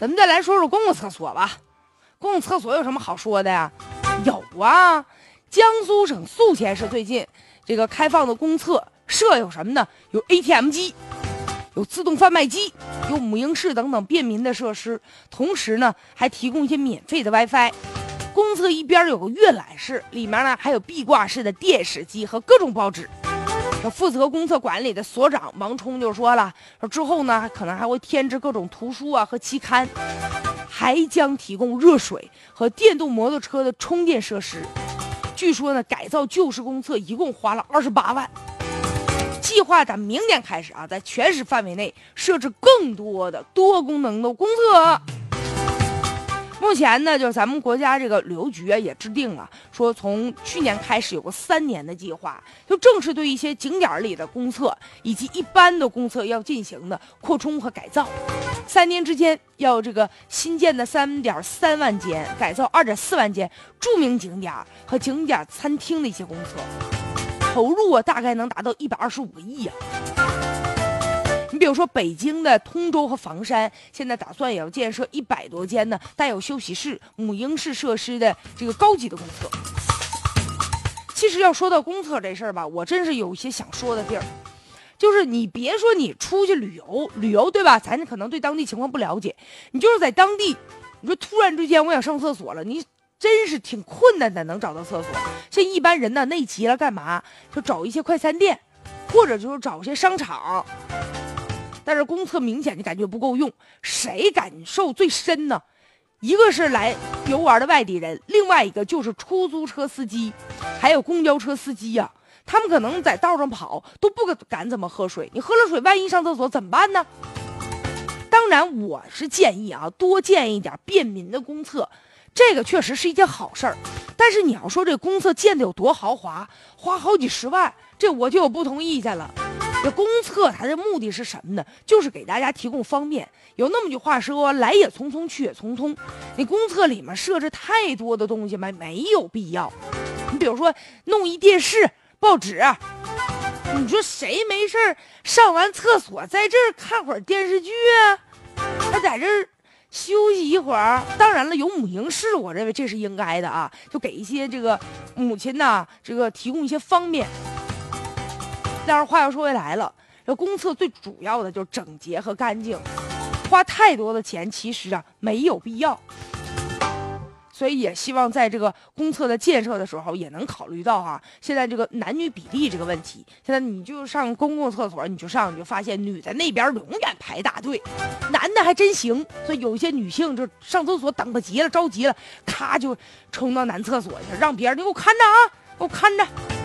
咱们再来说说公共厕所吧。公共厕所有什么好说的呀？有啊，江苏省宿迁市最近这个开放的公厕设有什么呢？有 ATM 机，有自动贩卖机，有母婴室等等便民的设施，同时呢还提供一些免费的 WiFi。公厕一边有个阅览室，里面呢还有壁挂式的电视机和各种报纸。负责公厕管理的所长王冲就说了，说之后呢可能还会添置各种图书啊和期刊，还将提供热水和电动摩托车的充电设施。据说呢改造旧式公厕一共花了二十八万。计划咱明年开始啊，在全市范围内设置更多的多功能的公厕。目前呢，就是咱们国家这个旅游局啊，也制定了说，从去年开始有个三年的计划，就正式对一些景点里的公厕以及一般的公厕要进行的扩充和改造。三年之间要这个新建的三点三万间，改造二点四万间著名景点和景点餐厅的一些公厕，投入啊大概能达到一百二十五个亿呀。就说，北京的通州和房山，现在打算也要建设一百多间呢，带有休息室、母婴室设施的这个高级的公厕。其实要说到公厕这事儿吧，我真是有一些想说的地儿，就是你别说你出去旅游，旅游对吧？咱可能对当地情况不了解，你就是在当地，你说突然之间我想上厕所了，你真是挺困难的，能找到厕所。像一般人呢，内急了干嘛？就找一些快餐店，或者就是找一些商场。但是公厕明显就感觉不够用，谁感受最深呢？一个是来游玩的外地人，另外一个就是出租车司机，还有公交车司机呀。他们可能在道上跑都不敢怎么喝水，你喝了水，万一上厕所怎么办呢？当然，我是建议啊，多建一点便民的公厕，这个确实是一件好事儿。但是你要说这公厕建的有多豪华，花好几十万，这我就有不同意见了。这公厕它的目的是什么呢？就是给大家提供方便。有那么句话说：“来也匆匆，去也匆匆。”你公厕里面设置太多的东西吗？没有必要。你比如说弄一电视、报纸，你说谁没事上完厕所在这看会儿电视剧啊？他在这休息一会儿。当然了，有母婴室，我认为这是应该的啊，就给一些这个母亲呐，这个提供一些方便。但是话又说回来了，这公厕最主要的就是整洁和干净，花太多的钱其实啊没有必要。所以也希望在这个公厕的建设的时候，也能考虑到哈，现在这个男女比例这个问题。现在你就上公共厕所，你就上，你就发现女的那边永远排大队，男的还真行。所以有一些女性就上厕所等不及了，着急了，咔就冲到男厕所去，让别人你给我看着啊，给我看着。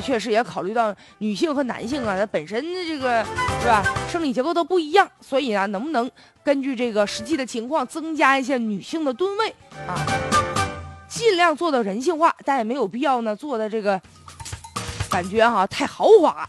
确实也考虑到女性和男性啊，它本身的这个是吧，生理结构都不一样，所以啊，能不能根据这个实际的情况增加一些女性的吨位啊，尽量做到人性化，但也没有必要呢做的这个感觉哈太豪华。